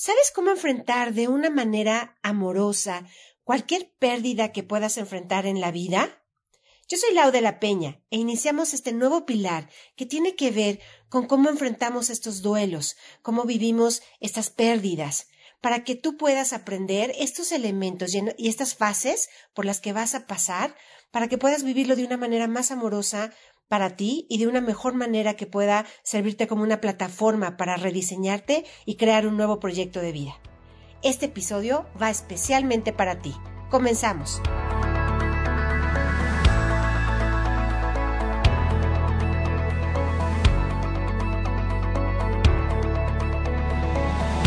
¿Sabes cómo enfrentar de una manera amorosa cualquier pérdida que puedas enfrentar en la vida? Yo soy Lau de la Peña e iniciamos este nuevo pilar que tiene que ver con cómo enfrentamos estos duelos, cómo vivimos estas pérdidas, para que tú puedas aprender estos elementos y estas fases por las que vas a pasar, para que puedas vivirlo de una manera más amorosa, para ti y de una mejor manera que pueda servirte como una plataforma para rediseñarte y crear un nuevo proyecto de vida. Este episodio va especialmente para ti. Comenzamos.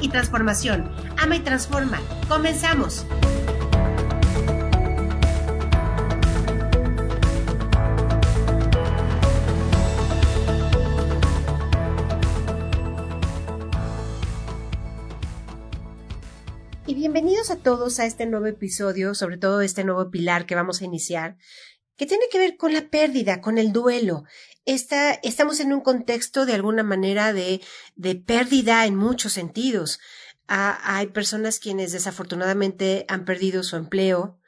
y transformación. Ama y transforma. Comenzamos. Y bienvenidos a todos a este nuevo episodio, sobre todo este nuevo pilar que vamos a iniciar, que tiene que ver con la pérdida, con el duelo. Esta, estamos en un contexto de alguna manera de, de pérdida en muchos sentidos. Hay personas quienes desafortunadamente han perdido su empleo,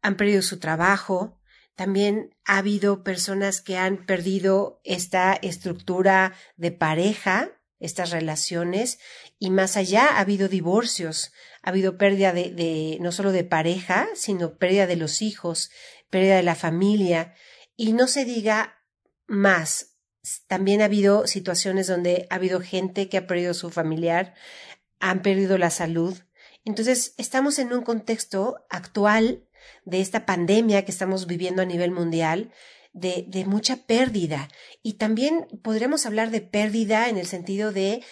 han perdido su trabajo. También ha habido personas que han perdido esta estructura de pareja, estas relaciones, y más allá ha habido divorcios, ha habido pérdida de, de, no solo de pareja, sino pérdida de los hijos, pérdida de la familia, y no se diga más. También ha habido situaciones donde ha habido gente que ha perdido su familiar, han perdido la salud. Entonces, estamos en un contexto actual de esta pandemia que estamos viviendo a nivel mundial, de, de, mucha pérdida. Y también podríamos hablar de pérdida en el sentido de,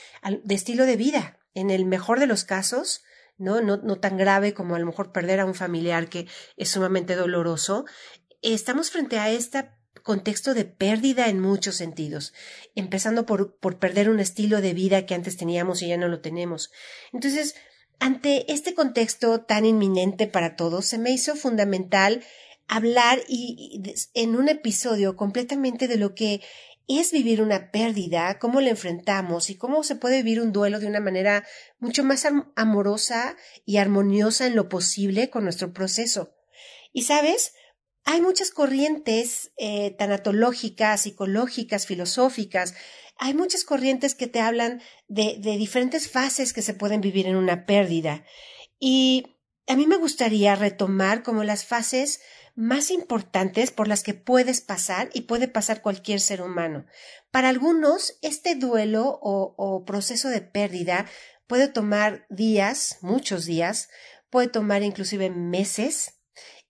de estilo de vida. En el mejor de los casos, ¿no? ¿no? No tan grave como a lo mejor perder a un familiar que es sumamente doloroso. Estamos frente a este contexto de pérdida en muchos sentidos, empezando por, por perder un estilo de vida que antes teníamos y ya no lo tenemos. Entonces, ante este contexto tan inminente para todos, se me hizo fundamental hablar y, en un episodio completamente de lo que es vivir una pérdida, cómo la enfrentamos y cómo se puede vivir un duelo de una manera mucho más amorosa y armoniosa en lo posible con nuestro proceso. Y sabes, hay muchas corrientes eh, tanatológicas, psicológicas, filosóficas, hay muchas corrientes que te hablan de, de diferentes fases que se pueden vivir en una pérdida. Y a mí me gustaría retomar como las fases más importantes por las que puedes pasar y puede pasar cualquier ser humano. Para algunos, este duelo o, o proceso de pérdida puede tomar días, muchos días, puede tomar inclusive meses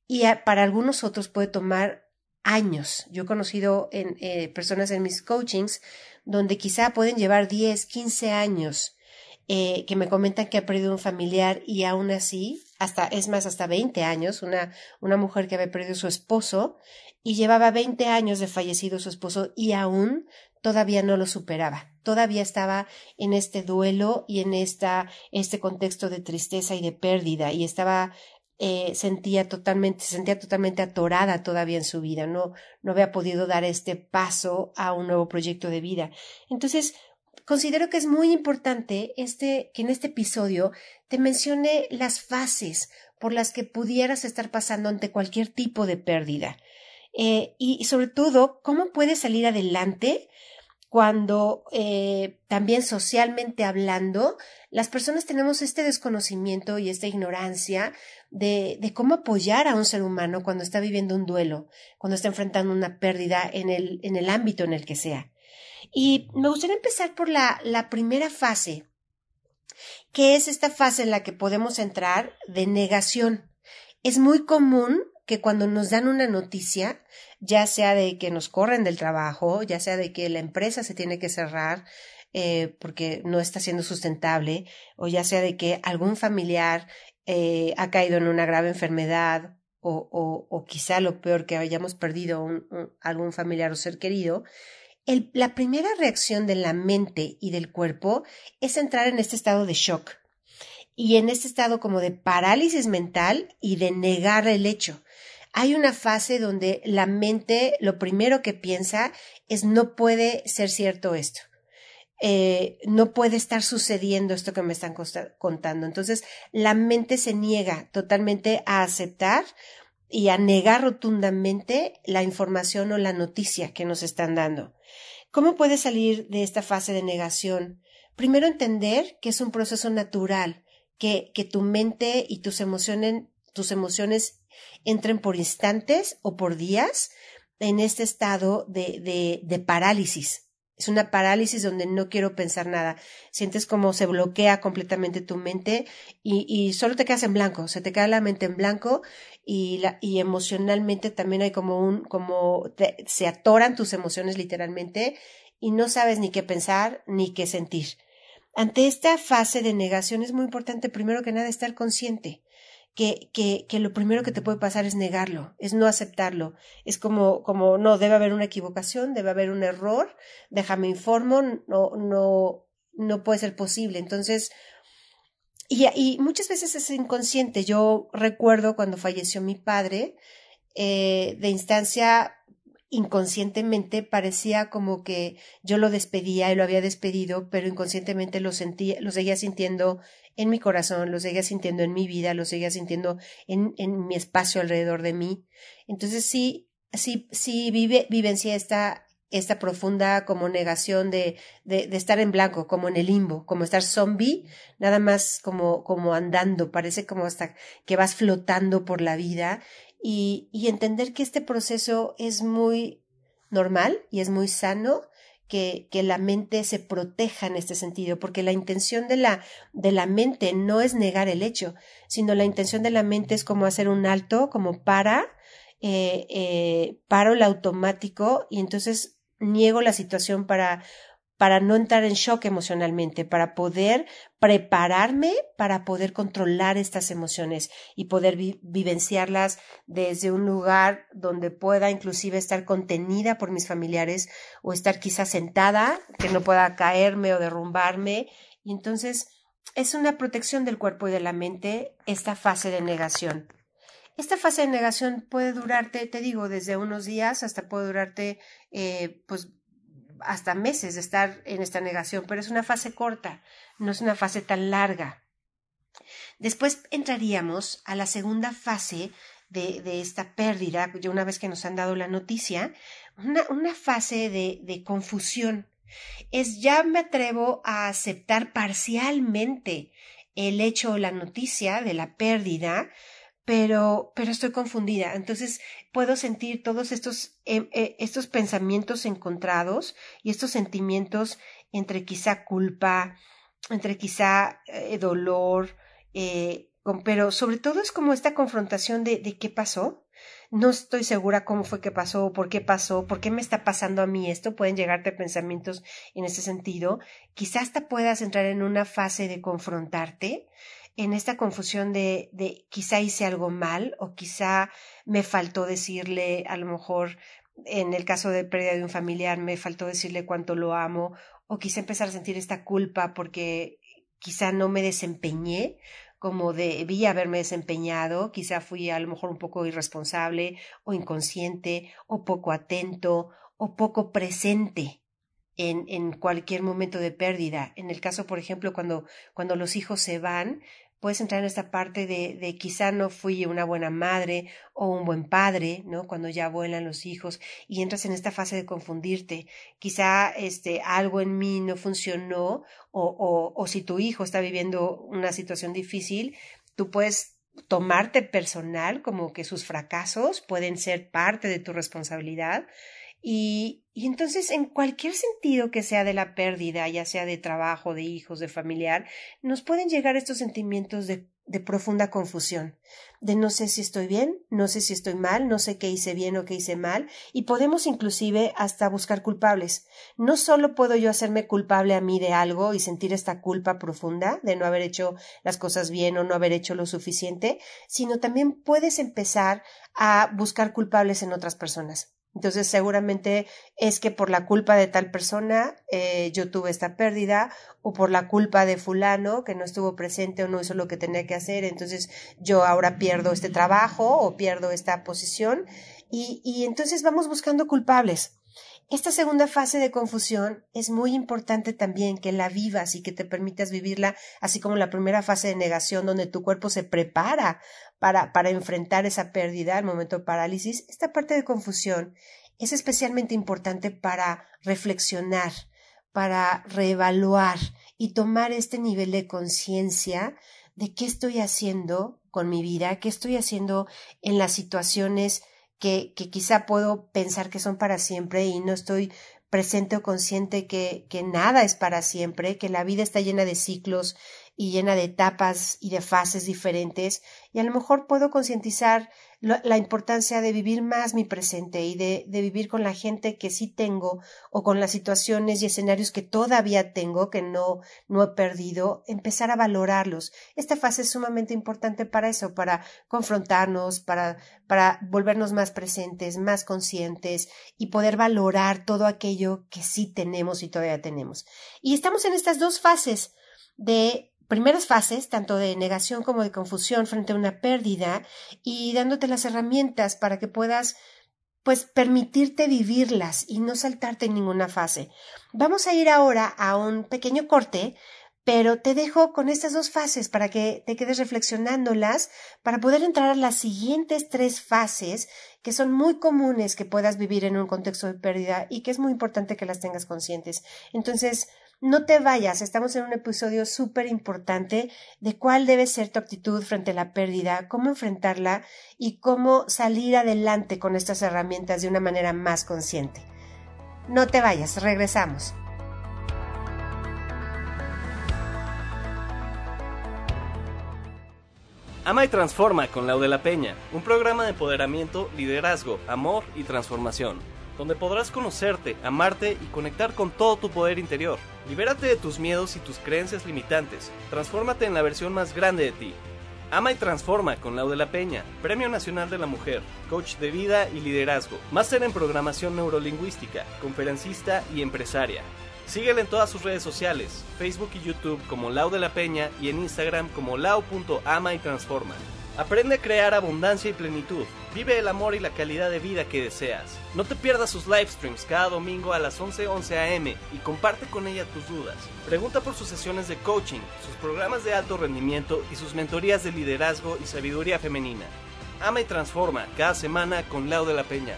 y para algunos otros puede tomar años. Yo he conocido en, eh, personas en mis coachings donde quizá pueden llevar 10, 15 años eh, que me comentan que ha perdido un familiar y aún así, hasta, es más, hasta 20 años, una, una mujer que había perdido su esposo y llevaba 20 años de fallecido su esposo y aún todavía no lo superaba, todavía estaba en este duelo y en esta, este contexto de tristeza y de pérdida y estaba eh, sentía totalmente, se sentía totalmente atorada todavía en su vida, no, no había podido dar este paso a un nuevo proyecto de vida. Entonces, considero que es muy importante este, que en este episodio te mencione las fases por las que pudieras estar pasando ante cualquier tipo de pérdida. Eh, y, sobre todo, cómo puedes salir adelante cuando eh, también socialmente hablando, las personas tenemos este desconocimiento y esta ignorancia de, cómo apoyar a un ser humano cuando está viviendo un duelo, cuando está enfrentando una pérdida en el, en el ámbito en el que sea. Y me gustaría empezar por la, la primera fase, que es esta fase en la que podemos entrar de negación. Es muy común que cuando nos dan una noticia, ya sea de que nos corren del trabajo, ya sea de que la empresa se tiene que cerrar, eh, porque no está siendo sustentable, o ya sea de que algún familiar eh, ha caído en una grave enfermedad, o, o, o quizá lo peor que hayamos perdido algún familiar o ser querido, la primera reacción de la mente y del cuerpo es entrar en este estado de shock y en este estado como de parálisis mental y de negar el hecho. Hay una fase donde la mente lo primero que piensa es no puede ser cierto esto. Eh, no puede estar sucediendo esto que me están contando. Entonces, la mente se niega totalmente a aceptar y a negar rotundamente la información o la noticia que nos están dando. ¿Cómo puede salir de esta fase de negación? Primero entender que es un proceso natural, que, que tu mente y tus emociones, tus emociones entren por instantes o por días en este estado de, de, de parálisis. Es una parálisis donde no quiero pensar nada. Sientes como se bloquea completamente tu mente y, y solo te quedas en blanco. Se te queda la mente en blanco y, la, y emocionalmente también hay como un, como se atoran tus emociones literalmente y no sabes ni qué pensar ni qué sentir. Ante esta fase de negación es muy importante primero que nada estar consciente que, que, que lo primero que te puede pasar es negarlo, es no aceptarlo. Es como, como, no, debe haber una equivocación, debe haber un error, déjame informo, no, no, no puede ser posible. Entonces, y, y muchas veces es inconsciente. Yo recuerdo cuando falleció mi padre, eh, de instancia inconscientemente parecía como que yo lo despedía y lo había despedido, pero inconscientemente lo sentía, lo seguía sintiendo en mi corazón, lo seguía sintiendo en mi vida, lo seguía sintiendo en, en mi espacio alrededor de mí. Entonces sí, sí, sí vive, vivencia esta, esta profunda como negación de, de, de, estar en blanco, como en el limbo, como estar zombie, nada más como, como andando, parece como hasta que vas flotando por la vida y, entender que este proceso es muy normal y es muy sano que, que, la mente se proteja en este sentido, porque la intención de la, de la mente no es negar el hecho, sino la intención de la mente es como hacer un alto, como para, eh, eh, paro el automático y entonces niego la situación para para no entrar en shock emocionalmente, para poder prepararme para poder controlar estas emociones y poder vi vivenciarlas desde un lugar donde pueda inclusive estar contenida por mis familiares o estar quizás sentada, que no pueda caerme o derrumbarme. Y entonces es una protección del cuerpo y de la mente esta fase de negación. Esta fase de negación puede durarte, te digo, desde unos días hasta puede durarte, eh, pues hasta meses de estar en esta negación, pero es una fase corta, no es una fase tan larga. Después entraríamos a la segunda fase de, de esta pérdida, ya una vez que nos han dado la noticia, una, una fase de, de confusión. Es ya me atrevo a aceptar parcialmente el hecho o la noticia de la pérdida, pero, pero estoy confundida. Entonces puedo sentir todos estos, eh, eh, estos pensamientos encontrados y estos sentimientos entre quizá culpa, entre quizá eh, dolor, pero sobre todo es como esta confrontación de, de qué pasó. No estoy segura cómo fue que pasó, por qué pasó, por qué me está pasando a mí esto. Pueden llegarte pensamientos en ese sentido. Quizás hasta puedas entrar en una fase de confrontarte en esta confusión de, de quizá hice algo mal o quizá me faltó decirle, a lo mejor en el caso de pérdida de un familiar, me faltó decirle cuánto lo amo o quizá empezar a sentir esta culpa porque quizá no me desempeñé como debía haberme desempeñado, quizá fui a lo mejor un poco irresponsable o inconsciente o poco atento o poco presente en, en cualquier momento de pérdida. En el caso, por ejemplo, cuando, cuando los hijos se van, puedes entrar en esta parte de, de, quizá no fui una buena madre o un buen padre, ¿no? Cuando ya vuelan los hijos y entras en esta fase de confundirte. Quizá este, algo en mí no funcionó o, o, o si tu hijo está viviendo una situación difícil, tú puedes tomarte personal como que sus fracasos pueden ser parte de tu responsabilidad Y, entonces, en cualquier sentido que sea de la pérdida, ya sea de trabajo, de hijos, de familiar, nos pueden llegar estos sentimientos de de profunda confusión, de no sé si estoy bien, no sé si estoy mal, no sé qué hice bien o qué hice mal, y podemos inclusive hasta buscar culpables. No solo puedo yo hacerme culpable a mí de algo y sentir esta culpa profunda de no haber hecho las cosas bien o no haber hecho lo suficiente, sino también puedes empezar a buscar culpables en otras personas. Entonces seguramente es que por la culpa de tal persona eh, yo tuve esta pérdida o por la culpa de fulano que no estuvo presente o no hizo lo que tenía que hacer, entonces yo ahora pierdo este trabajo o pierdo esta posición y, y entonces vamos buscando culpables. Esta segunda fase de confusión es muy importante también que la vivas y que te permitas vivirla, así como la primera fase de negación, donde tu cuerpo se prepara para, para enfrentar esa pérdida al momento de parálisis. Esta parte de confusión es especialmente importante para reflexionar, para reevaluar y tomar este nivel de conciencia de qué estoy haciendo con mi vida, qué estoy haciendo en las situaciones que, que quizá puedo pensar que son para siempre y no estoy presente o consciente que, que nada es para siempre, que la vida está llena de ciclos y llena de etapas y de fases diferentes y a lo mejor puedo concientizar la importancia de vivir más mi presente y de, de, vivir con la gente que sí tengo o con las situaciones y escenarios que todavía tengo, que no, no he perdido, empezar a valorarlos. Esta fase es sumamente importante para eso, para confrontarnos, para, para volvernos más presentes, más conscientes y poder valorar todo aquello que sí tenemos y todavía tenemos. Y estamos en estas dos fases de primeras fases, tanto de negación como de confusión frente a una pérdida, y dándote las herramientas para que puedas pues permitirte vivirlas y no saltarte en ninguna fase. Vamos a ir ahora a un pequeño corte, pero te dejo con estas dos fases para que te quedes reflexionándolas para poder entrar a las siguientes tres fases que son muy comunes que puedas vivir en un contexto de pérdida y que es muy importante que las tengas conscientes. Entonces, no te vayas, estamos en un episodio súper importante de cuál debe ser tu actitud frente a la pérdida, cómo enfrentarla y cómo salir adelante con estas herramientas de una manera más consciente. No te vayas, regresamos. Ama y Transforma con Lau la Peña, un programa de empoderamiento, liderazgo, amor y transformación donde podrás conocerte, amarte y conectar con todo tu poder interior. Libérate de tus miedos y tus creencias limitantes. Transfórmate en la versión más grande de ti. Ama y transforma con Lau de la Peña, Premio Nacional de la Mujer, coach de vida y liderazgo, máster en programación neurolingüística, conferencista y empresaria. Síguela en todas sus redes sociales, Facebook y YouTube como Lau de la Peña y en Instagram como lau.ama y transforma. Aprende a crear abundancia y plenitud. Vive el amor y la calidad de vida que deseas. No te pierdas sus live streams cada domingo a las 11:11 11 am y comparte con ella tus dudas. Pregunta por sus sesiones de coaching, sus programas de alto rendimiento y sus mentorías de liderazgo y sabiduría femenina. Ama y transforma cada semana con Lau de la Peña.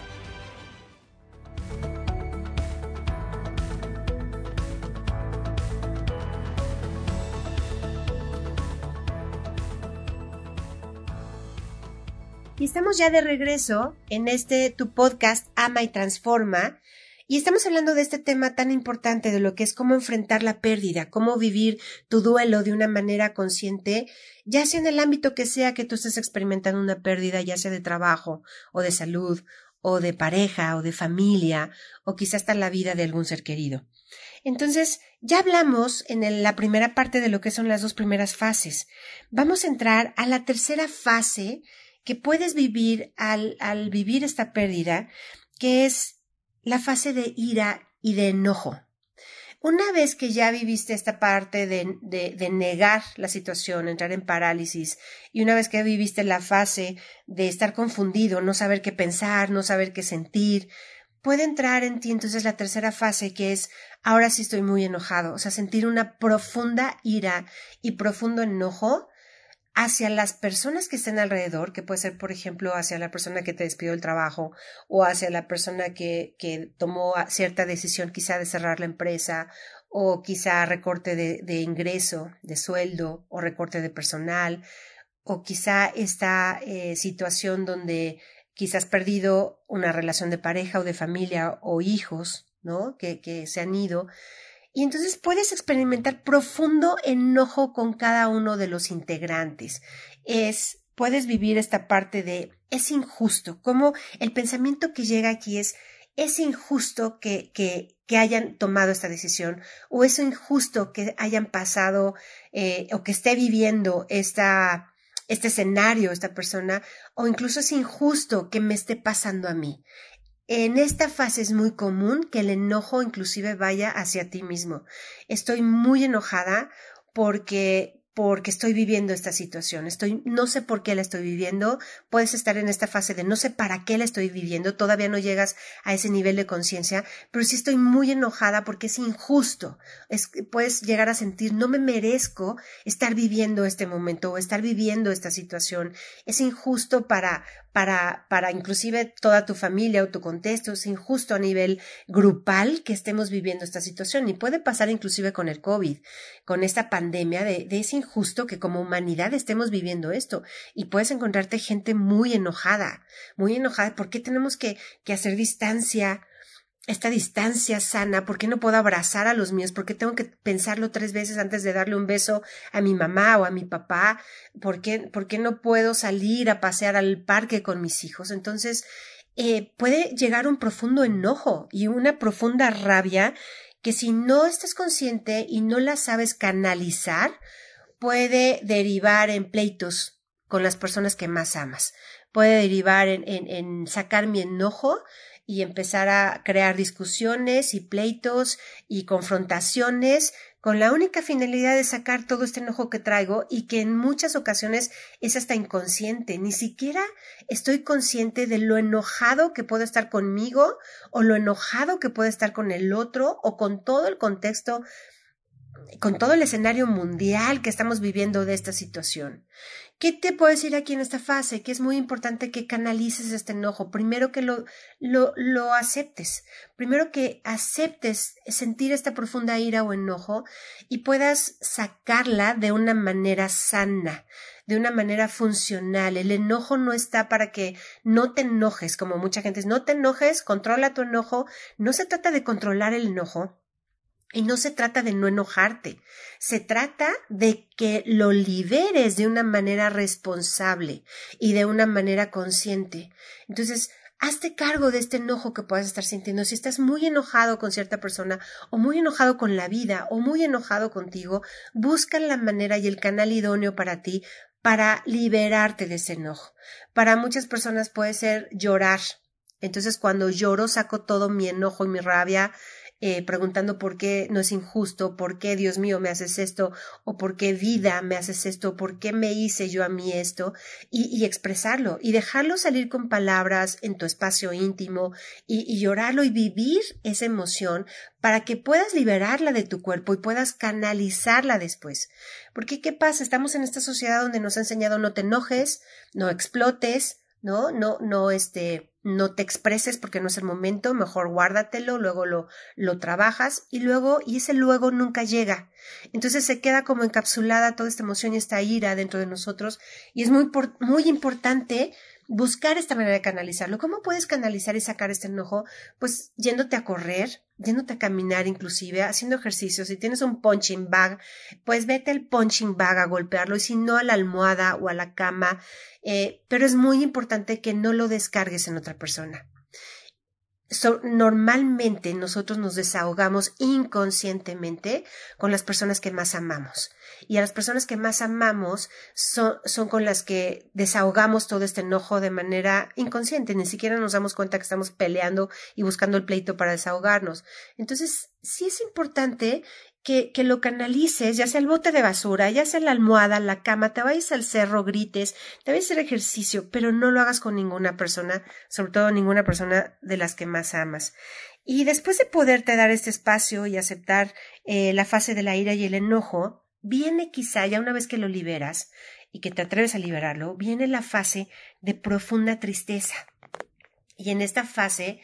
Y estamos ya de regreso en este tu podcast Ama y Transforma. Y estamos hablando de este tema tan importante de lo que es cómo enfrentar la pérdida, cómo vivir tu duelo de una manera consciente, ya sea en el ámbito que sea que tú estés experimentando una pérdida, ya sea de trabajo o de salud o de pareja o de familia o quizás hasta la vida de algún ser querido. Entonces, ya hablamos en la primera parte de lo que son las dos primeras fases. Vamos a entrar a la tercera fase que puedes vivir al, vivir esta pérdida, que es la fase de ira y de enojo. Una vez que ya viviste esta parte de, de, de, negar la situación, entrar en parálisis, y una vez que viviste la fase de estar confundido, no saber qué pensar, no saber qué sentir, puede entrar en ti entonces la tercera fase que es ahora sí estoy muy enojado, o sea, sentir una profunda ira y profundo enojo hacia las personas que estén alrededor, que puede ser, por ejemplo, hacia la persona que te despidió del trabajo o hacia la persona que, que tomó cierta decisión quizá de cerrar la empresa o quizá recorte de, ingreso, de sueldo o recorte de personal o quizá esta eh, situación donde quizás perdido una relación de pareja o de familia o hijos, ¿no? Que se han ido. Y entonces puedes experimentar profundo enojo con cada uno de los integrantes. Es, puedes vivir esta parte de es injusto, como el pensamiento que llega aquí es es injusto que, que, que hayan tomado esta decisión o es injusto que hayan pasado eh, o que esté viviendo esta, este escenario, esta persona, o incluso es injusto que me esté pasando a mí. En esta fase es muy común que el enojo inclusive vaya hacia ti mismo. Estoy muy enojada porque porque estoy viviendo esta situación, estoy, no sé por qué la estoy viviendo, puedes estar en esta fase de no sé para qué la estoy viviendo, todavía no llegas a ese nivel de conciencia, pero sí estoy muy enojada porque es injusto, es, puedes llegar a sentir no me merezco estar viviendo este momento o estar viviendo esta situación, es injusto para, para, para inclusive toda tu familia o tu contexto, es injusto a nivel grupal que estemos viviendo esta situación. Y puede pasar inclusive con el COVID, con esta pandemia de, de es injusto que como humanidad estemos viviendo esto. Y puedes encontrarte gente muy enojada, muy enojada, ¿por qué tenemos que, que hacer distancia? Esta distancia sana, ¿por qué no puedo abrazar a los míos? ¿Por qué tengo que pensarlo tres veces antes de darle un beso a mi mamá o a mi papá? ¿Por qué, por qué no puedo salir a pasear al parque con mis hijos? Entonces, eh, puede llegar un profundo enojo y una profunda rabia que si no estás consciente y no la sabes canalizar, puede derivar en pleitos con las personas que más amas. Puede derivar en, en, en sacar mi enojo y empezar a crear discusiones y pleitos y confrontaciones con la única finalidad de sacar todo este enojo que traigo y que en muchas ocasiones es hasta inconsciente. Ni siquiera estoy consciente de lo enojado que puedo estar conmigo o lo enojado que puedo estar con el otro o con todo el contexto con todo el escenario mundial que estamos viviendo de esta situación. ¿Qué te puedo decir aquí en esta fase? Que es muy importante que canalices este enojo. Primero que lo, lo, lo aceptes. Primero que aceptes sentir esta profunda ira o enojo y puedas sacarla de una manera sana, de una manera funcional. El enojo no está para que no te enojes, como mucha gente dice, no te enojes, controla tu enojo. No se trata de controlar el enojo y no se trata de no enojarte, se trata de que lo liberes de una manera responsable y de una manera consciente. Entonces, hazte cargo de este enojo que puedas estar sintiendo. Si estás muy enojado con cierta persona o muy enojado con la vida o muy enojado contigo, busca la manera y el canal idóneo para ti para liberarte de ese enojo. Para muchas personas puede ser llorar. Entonces, cuando lloro, saco todo mi enojo y mi rabia eh, preguntando por qué no es injusto, por qué Dios mío me haces esto, o por qué vida me haces esto, por qué me hice yo a mí esto, y, expresarlo y dejarlo salir con palabras en tu espacio íntimo y, y llorarlo y vivir esa emoción para que puedas liberarla de tu cuerpo y puedas canalizarla después. Porque ¿qué pasa? Estamos en esta sociedad donde nos ha enseñado no te enojes, no explotes, ¿no? No, no, este, no te expreses porque no es el momento, mejor guárdatelo, luego lo, lo trabajas y luego, y ese luego nunca llega. Entonces se queda como encapsulada toda esta emoción y esta ira dentro de nosotros y es muy, muy importante buscar esta manera de canalizarlo. ¿Cómo puedes canalizar y sacar este enojo? Pues yéndote a correr, yéndote a caminar inclusive, haciendo ejercicios. Si tienes un punching bag, pues vete al punching bag a golpearlo y si no a la almohada o a la cama eh, pero es muy importante que no lo descargues en otra persona. Normalmente nosotros nos desahogamos inconscientemente con las personas que más amamos. Y a las personas que más amamos son, son, con las que desahogamos todo este enojo de manera inconsciente. Ni siquiera nos damos cuenta que estamos peleando y buscando el pleito para desahogarnos. Entonces, sí es importante que, lo canalices, ya sea el bote de basura, ya sea la almohada, la cama, te vayas al cerro, grites, te vayas a hacer ejercicio, pero no lo hagas con ninguna persona, sobre todo ninguna persona de las que más amas. Y después de poderte dar este espacio y aceptar eh, la fase de la ira y el enojo, viene quizá, ya una vez que lo liberas y que te atreves a liberarlo, viene la fase de profunda tristeza. Y en esta fase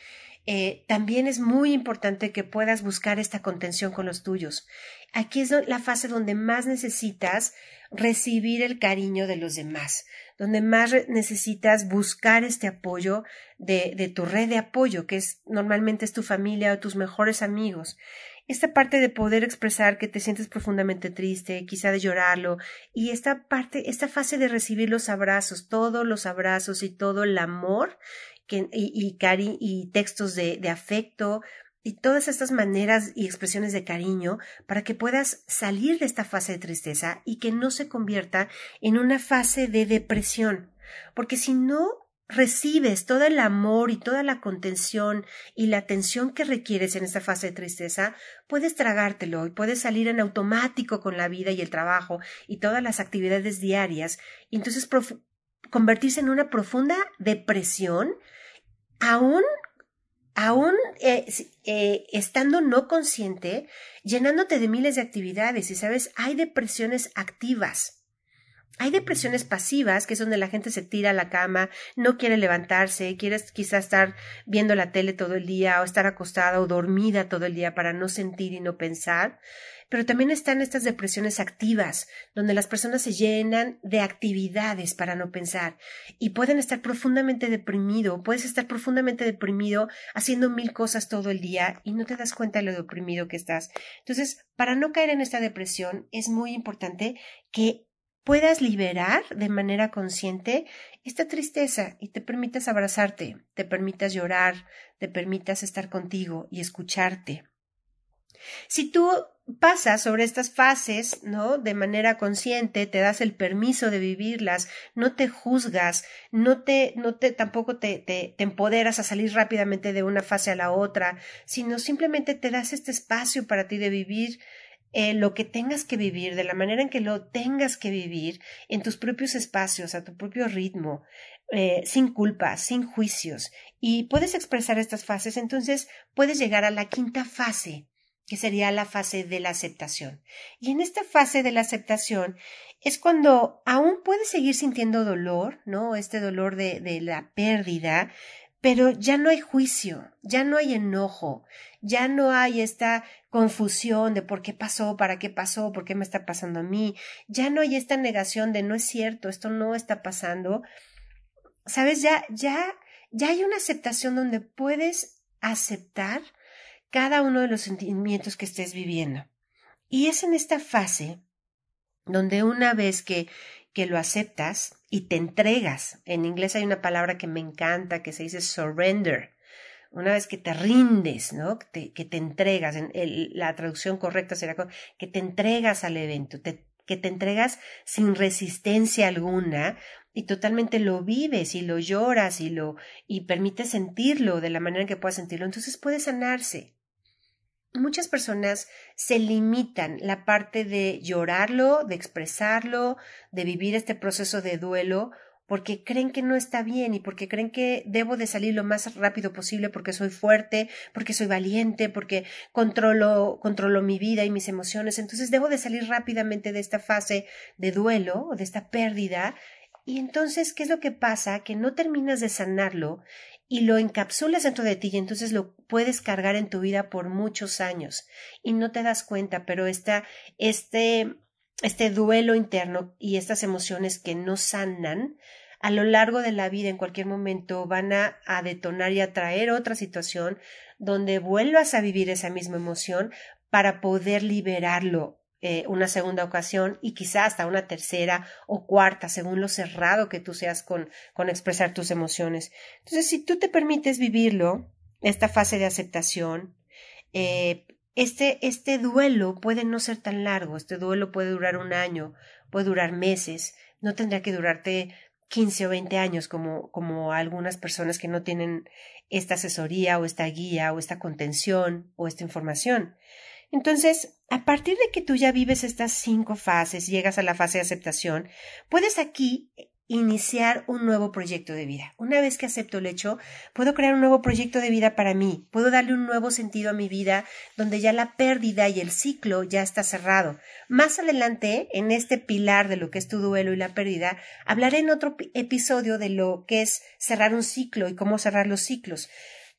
eh, también es muy importante que puedas buscar esta contención con los tuyos. Aquí es la fase donde más necesitas recibir el cariño de los demás, donde más necesitas buscar este apoyo de, de tu red de apoyo, que es normalmente es tu familia o tus mejores amigos esta parte de poder expresar que te sientes profundamente triste, quizá de llorarlo, y esta parte, esta fase de recibir los abrazos, todos los abrazos y todo el amor y, cari y textos de, de afecto, y todas estas maneras y expresiones de cariño para que puedas salir de esta fase de tristeza y que no se convierta en una fase de depresión. Porque si no recibes todo el amor y toda la contención y la atención que requieres en esta fase de tristeza, puedes tragártelo y puedes salir en automático con la vida y el trabajo y todas las actividades diarias y entonces convertirse en una profunda depresión aún aún eh, eh, estando no consciente, llenándote de miles de actividades y sabes, hay depresiones activas hay depresiones pasivas, que es donde la gente se tira a la cama, no quiere levantarse, quiere quizás estar viendo la tele todo el día o estar acostada o dormida todo el día para no sentir y no pensar. Pero también están estas depresiones activas, donde las personas se llenan de actividades para no pensar y pueden estar profundamente deprimido, puedes estar profundamente deprimido haciendo mil cosas todo el día y no te das cuenta de lo deprimido que estás. Entonces, para no caer en esta depresión, es muy importante que puedas liberar de manera consciente esta tristeza y te permitas abrazarte, te permitas llorar, te permitas estar contigo y escucharte. Si tú pasas sobre estas fases, ¿no? De manera consciente, te das el permiso de vivirlas, no te juzgas, no te, no te, tampoco te, te, te empoderas a salir rápidamente de una fase a la otra, sino simplemente te das este espacio para ti de vivir eh, lo que tengas que vivir, de la manera en que lo tengas que vivir, en tus propios espacios, a tu propio ritmo, eh, sin culpa, sin juicios, y puedes expresar estas fases, entonces puedes llegar a la quinta fase, que sería la fase de la aceptación. Y en esta fase de la aceptación es cuando aún puedes seguir sintiendo dolor, ¿no? Este dolor de, de la pérdida, pero ya no hay juicio, ya no hay enojo, ya no hay esta confusión de por qué pasó, para qué pasó, por qué me está pasando a mí, ya no hay esta negación de no es cierto, esto no está pasando. Sabes, ya, ya, ya hay una aceptación donde puedes aceptar cada uno de los sentimientos que estés viviendo. Y es en esta fase donde una vez que que lo aceptas y te entregas. En inglés hay una palabra que me encanta que se dice surrender. Una vez que te rindes, ¿no? Que te, que te entregas, en la traducción correcta será que te entregas al evento, que te entregas sin resistencia alguna y totalmente lo vives y lo lloras y lo y permites sentirlo de la manera en que puedas sentirlo, entonces puede sanarse muchas personas se limitan la parte de llorarlo, de expresarlo, de vivir este proceso de duelo, porque creen que no está bien y porque creen que debo de salir lo más rápido posible porque soy fuerte, porque soy valiente, porque controlo, controlo mi vida y mis emociones. Entonces debo de salir rápidamente de esta fase de duelo de esta pérdida. Y entonces, ¿qué es lo que pasa? Que no terminas de sanarlo y lo encapsulas dentro de ti y entonces lo puedes cargar en tu vida por muchos años y no te das cuenta, pero esta, este, este duelo interno y estas emociones que no sanan a lo largo de la vida en cualquier momento van a, a detonar y atraer otra situación donde vuelvas a vivir esa misma emoción para poder liberarlo eh, una segunda ocasión y quizá hasta una tercera o cuarta, según lo cerrado que tú seas con, con expresar tus emociones. Entonces, si tú te permites vivirlo, esta fase de aceptación, eh, este, este duelo puede no ser tan largo, este duelo puede durar un año, puede durar meses, no tendría que durarte 15 o 20 años como, como algunas personas que no tienen esta asesoría o esta guía o esta contención o esta información. Entonces, a partir de que tú ya vives estas cinco fases, llegas a la fase de aceptación, puedes aquí iniciar un nuevo proyecto de vida. Una vez que acepto el hecho, puedo crear un nuevo proyecto de vida para mí, puedo darle un nuevo sentido a mi vida donde ya la pérdida y el ciclo ya está cerrado. Más adelante, en este pilar de lo que es tu duelo y la pérdida, hablaré en otro episodio de lo que es cerrar un ciclo y cómo cerrar los ciclos.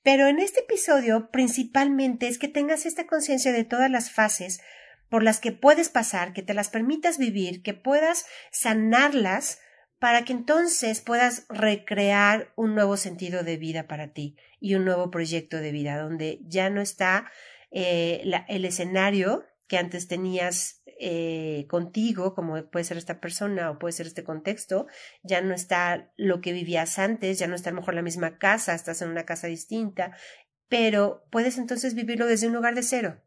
Pero en este episodio principalmente es que tengas esta conciencia de todas las fases por las que puedes pasar, que te las permitas vivir, que puedas sanarlas para que entonces puedas recrear un nuevo sentido de vida para ti y un nuevo proyecto de vida donde ya no está eh, el escenario que antes tenías eh, contigo, como puede ser esta persona o puede ser este contexto, ya no está lo que vivías antes, ya no está a lo mejor la misma casa, estás en una casa distinta, pero puedes entonces vivirlo desde un lugar de cero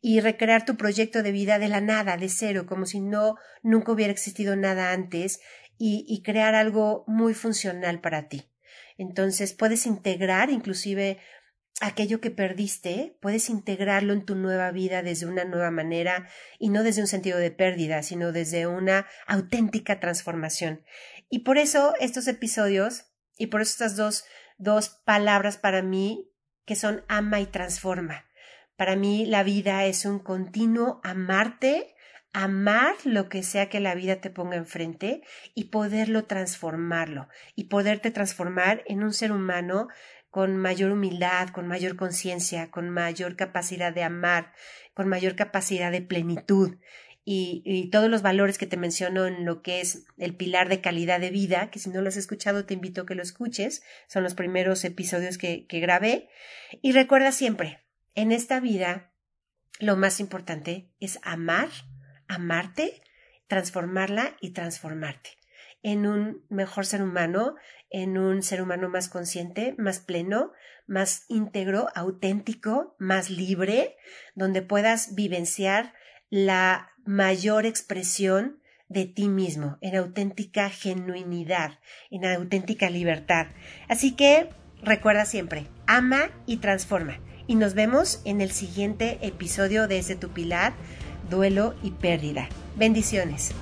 y recrear tu proyecto de vida de la nada, de cero, como si no nunca hubiera existido nada antes y, y crear algo muy funcional para ti. Entonces puedes integrar inclusive aquello que perdiste, puedes integrarlo en tu nueva vida desde una nueva manera y no desde un sentido de pérdida, sino desde una auténtica transformación. Y por eso estos episodios, y por eso estas dos, dos palabras para mí que son ama y transforma. Para mí la vida es un continuo amarte, amar lo que sea que la vida te ponga enfrente y poderlo transformarlo y poderte transformar en un ser humano con mayor humildad, con mayor conciencia, con mayor capacidad de amar, con mayor capacidad de plenitud. Y, todos los valores que te menciono en lo que es el pilar de calidad de vida, que si no lo has escuchado te invito a que lo escuches, son los primeros episodios que, que grabé. Y recuerda siempre, en esta vida lo más importante es amar, amarte, transformarla y transformarte en un mejor ser humano, en un ser humano más consciente, más pleno, más íntegro, auténtico, más libre, donde puedas vivenciar la mayor expresión de ti mismo, en auténtica genuinidad, en auténtica libertad. Así que recuerda siempre, ama y transforma. Y nos vemos en el siguiente episodio de ese tu pilar, duelo y pérdida. Bendiciones.